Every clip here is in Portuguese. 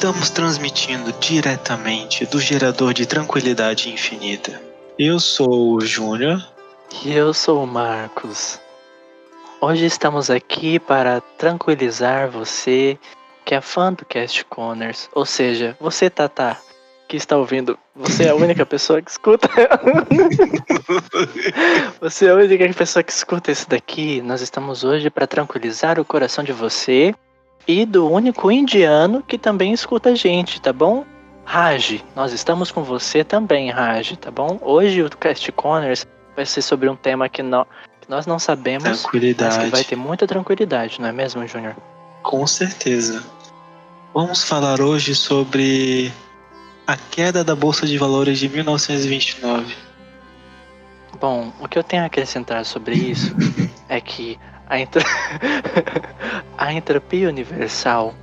Estamos transmitindo diretamente do gerador de tranquilidade infinita. Eu sou o Júnior. E eu sou o Marcos. Hoje estamos aqui para tranquilizar você que é fã do Cast Corners. Ou seja, você, Tata, que está ouvindo, você é a única pessoa que escuta. você é a única pessoa que escuta isso daqui. Nós estamos hoje para tranquilizar o coração de você e do único indiano que também escuta a gente, tá bom? Raj, nós estamos com você também, Raj, tá bom? Hoje o Cast Corners vai ser sobre um tema que, não, que nós não sabemos, mas que vai ter muita tranquilidade, não é mesmo, Júnior? Com certeza. Vamos falar hoje sobre a queda da Bolsa de Valores de 1929. Bom, o que eu tenho a acrescentar sobre isso é que a, a entropia universal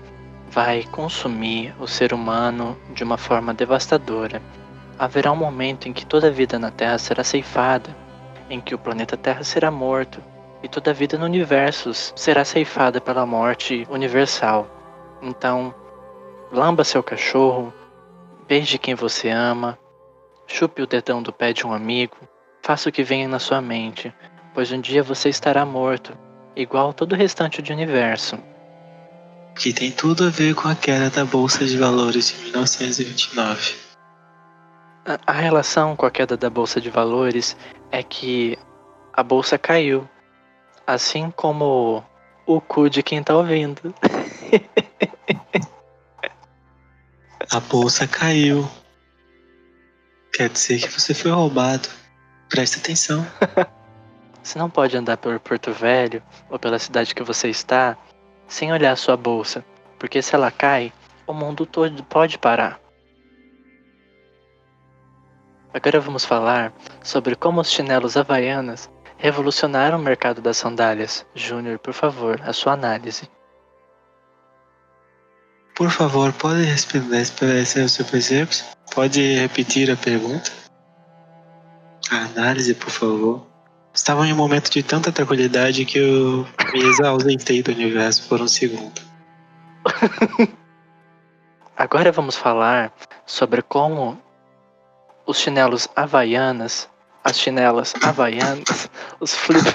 vai consumir o ser humano de uma forma devastadora. Haverá um momento em que toda a vida na Terra será ceifada, em que o planeta Terra será morto e toda a vida no universo será ceifada pela morte universal. Então, lamba seu cachorro, beije quem você ama, chupe o dedão do pé de um amigo, faça o que venha na sua mente, pois um dia você estará morto igual todo o restante do universo. Que tem tudo a ver com a queda da Bolsa de Valores de 1929. A, a relação com a queda da Bolsa de Valores é que a bolsa caiu, assim como o cu de quem tá ouvindo. a bolsa caiu. Quer dizer que você foi roubado. Presta atenção. Você não pode andar por Porto Velho ou pela cidade que você está sem olhar sua bolsa, porque se ela cai, o mundo todo pode parar. Agora vamos falar sobre como os chinelos havaianas revolucionaram o mercado das sandálias. Júnior, por favor, a sua análise. Por favor, pode responder o seu exemplo? Pode repetir a pergunta? A análise, por favor. Estava em um momento de tanta tranquilidade que eu me ausentei do universo por um segundo. Agora vamos falar sobre como os chinelos havaianas, as chinelas havaianas, os flip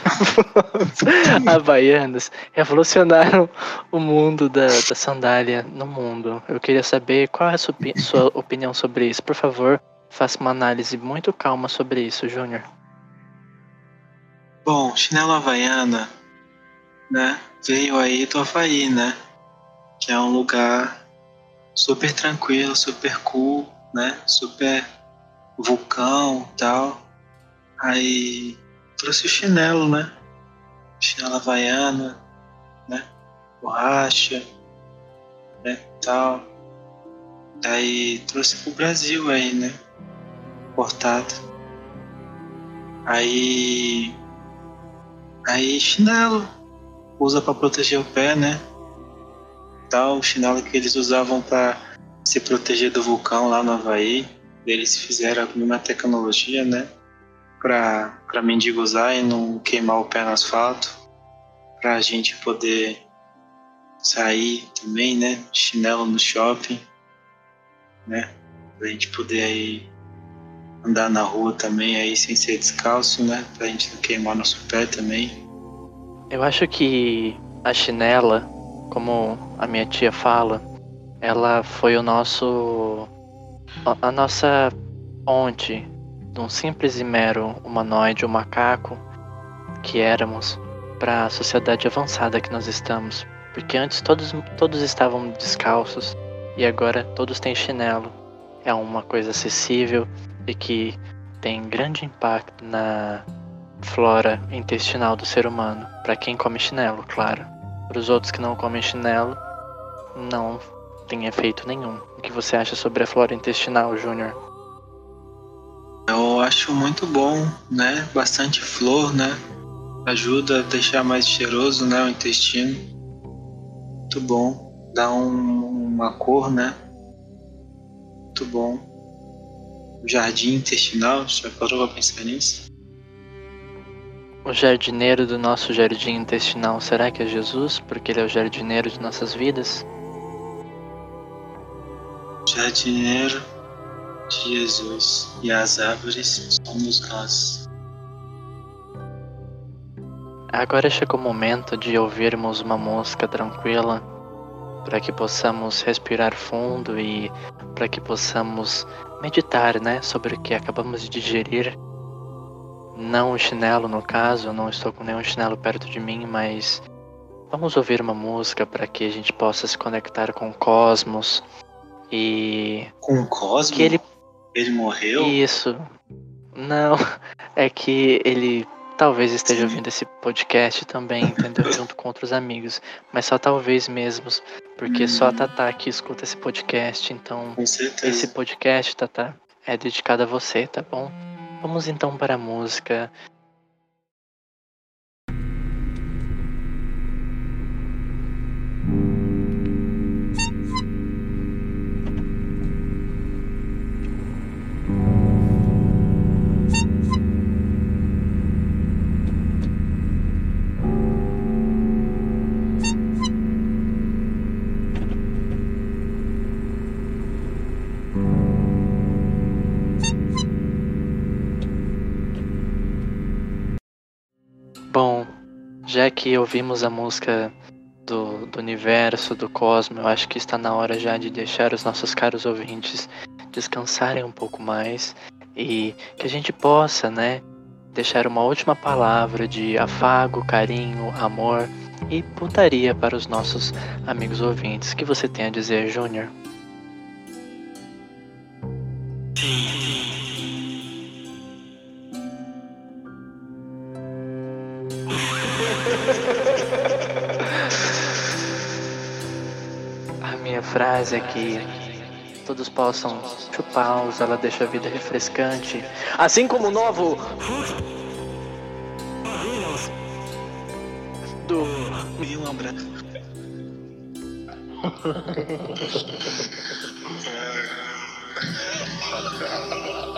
havaianas revolucionaram o mundo da, da sandália no mundo. Eu queria saber qual é a sua, sua opinião sobre isso. Por favor, faça uma análise muito calma sobre isso, Júnior. Bom, chinelo havaiana, né? Veio aí do Havaí, né? Que é um lugar super tranquilo, super cool, né? Super vulcão tal. Aí trouxe o chinelo, né? Chinelo havaiana, né? Borracha, né? Tal. Aí trouxe pro Brasil aí, né? Portado. Aí Aí chinelo usa para proteger o pé, né? Tal, o chinelo que eles usavam para se proteger do vulcão lá no Havaí. Eles fizeram alguma tecnologia, né? Para mendigo usar e não queimar o pé no asfalto. Para a gente poder sair também, né? Chinelo no shopping, né? Pra gente poder aí andar na rua também aí sem ser descalço, né? Pra gente não queimar nosso pé também. Eu acho que a chinela, como a minha tia fala, ela foi o nosso. a nossa ponte de um simples e mero humanoide ou macaco que éramos para a sociedade avançada que nós estamos. Porque antes todos, todos estavam descalços e agora todos têm chinelo. É uma coisa acessível, e que tem grande impacto na flora intestinal do ser humano, para quem come chinelo, claro. Para os outros que não comem chinelo, não tem efeito nenhum. O que você acha sobre a flora intestinal, Júnior? Eu acho muito bom, né? Bastante flor, né? Ajuda a deixar mais cheiroso, né? O intestino. Muito bom. Dá um, uma cor, né? Muito bom o jardim intestinal? Já parou pra pensar nisso? O jardineiro do nosso jardim intestinal, será que é Jesus? Porque ele é o jardineiro de nossas vidas? jardineiro de Jesus, e as árvores somos nós. Agora chegou o momento de ouvirmos uma música tranquila para que possamos respirar fundo e para que possamos meditar, né, sobre o que acabamos de digerir. Não o chinelo no caso, não estou com nenhum chinelo perto de mim, mas vamos ouvir uma música para que a gente possa se conectar com o cosmos e com o cosmos. Que ele ele morreu? Isso. Não, é que ele talvez esteja ouvindo esse podcast também, entendeu? Junto com outros amigos. Mas só talvez mesmo, porque só a Tatá que escuta esse podcast. Então, esse podcast, Tatá, é dedicado a você, tá bom? Vamos então para a música. Já que ouvimos a música do, do universo, do cosmo, eu acho que está na hora já de deixar os nossos caros ouvintes descansarem um pouco mais e que a gente possa, né, deixar uma última palavra de afago, carinho, amor e putaria para os nossos amigos ouvintes. O que você tem a dizer, Júnior? A minha frase é que todos possam chupá-los, ela deixa a vida refrescante. Assim como o novo. Do. Milan